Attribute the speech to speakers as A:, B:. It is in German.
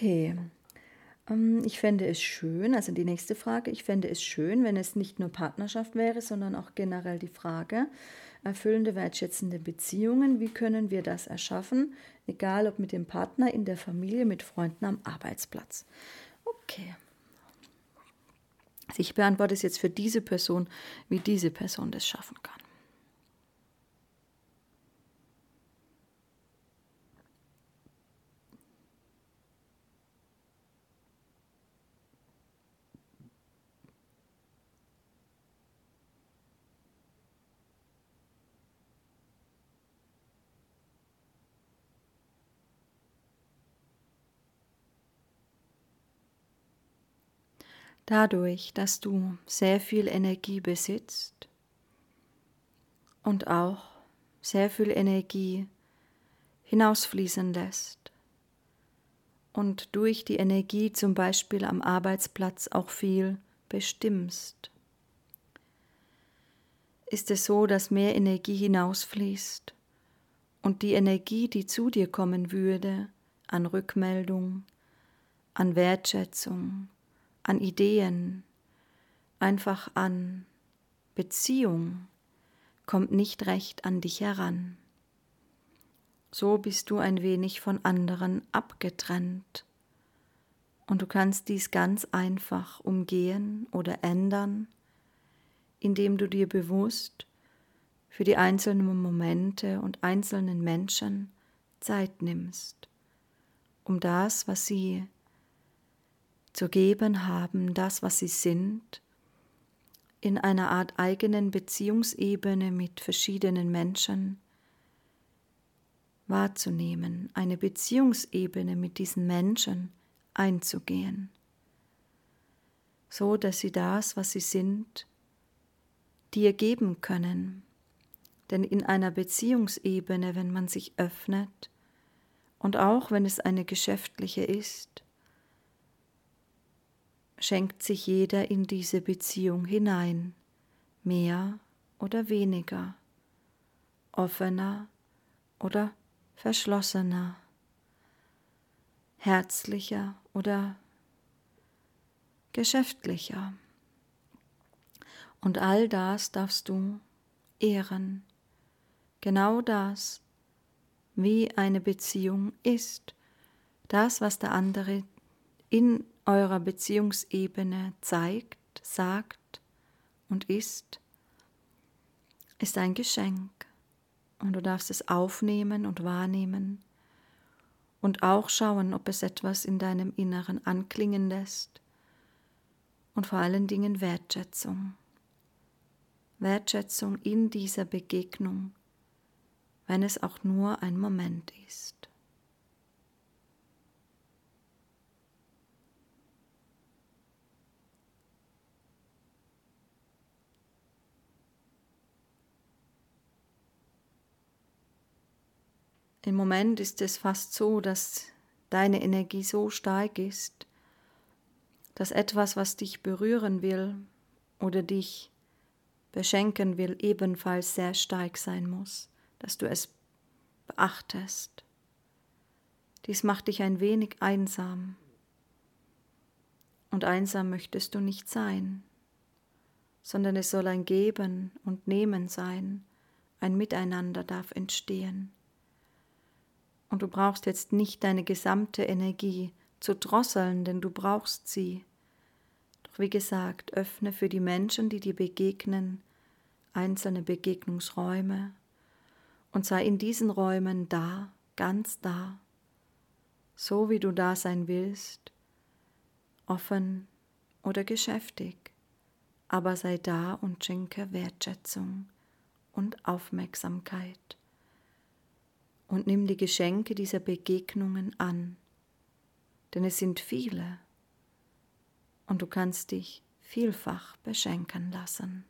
A: Okay. Ähm, ich fände es schön, also die nächste Frage, ich fände es schön, wenn es nicht nur Partnerschaft wäre, sondern auch generell die Frage, erfüllende, wertschätzende Beziehungen, wie können wir das erschaffen, egal ob mit dem Partner, in der Familie, mit Freunden am Arbeitsplatz. Okay. Also ich beantworte es jetzt für diese Person, wie diese Person das schaffen kann. Dadurch, dass du sehr viel Energie besitzt und auch sehr viel Energie hinausfließen lässt und durch die Energie zum Beispiel am Arbeitsplatz auch viel bestimmst, ist es so, dass mehr Energie hinausfließt und die Energie, die zu dir kommen würde, an Rückmeldung, an Wertschätzung, an Ideen, einfach an Beziehung, kommt nicht recht an dich heran. So bist du ein wenig von anderen abgetrennt. Und du kannst dies ganz einfach umgehen oder ändern, indem du dir bewusst für die einzelnen Momente und einzelnen Menschen Zeit nimmst, um das, was sie zu geben haben, das, was sie sind, in einer Art eigenen Beziehungsebene mit verschiedenen Menschen wahrzunehmen, eine Beziehungsebene mit diesen Menschen einzugehen, so dass sie das, was sie sind, dir geben können. Denn in einer Beziehungsebene, wenn man sich öffnet, und auch wenn es eine geschäftliche ist, schenkt sich jeder in diese Beziehung hinein, mehr oder weniger, offener oder verschlossener, herzlicher oder geschäftlicher. Und all das darfst du ehren, genau das, wie eine Beziehung ist, das, was der andere in eurer Beziehungsebene zeigt, sagt und ist, ist ein Geschenk. Und du darfst es aufnehmen und wahrnehmen und auch schauen, ob es etwas in deinem Inneren anklingen lässt. Und vor allen Dingen Wertschätzung. Wertschätzung in dieser Begegnung, wenn es auch nur ein Moment ist. Im Moment ist es fast so, dass deine Energie so stark ist, dass etwas, was dich berühren will oder dich beschenken will, ebenfalls sehr stark sein muss, dass du es beachtest. Dies macht dich ein wenig einsam. Und einsam möchtest du nicht sein, sondern es soll ein Geben und Nehmen sein, ein Miteinander darf entstehen. Und du brauchst jetzt nicht deine gesamte Energie zu drosseln, denn du brauchst sie. Doch wie gesagt, öffne für die Menschen, die dir begegnen, einzelne Begegnungsräume und sei in diesen Räumen da, ganz da, so wie du da sein willst, offen oder geschäftig, aber sei da und schenke Wertschätzung und Aufmerksamkeit und nimm die Geschenke dieser Begegnungen an, denn es sind viele und du kannst dich vielfach beschenken lassen.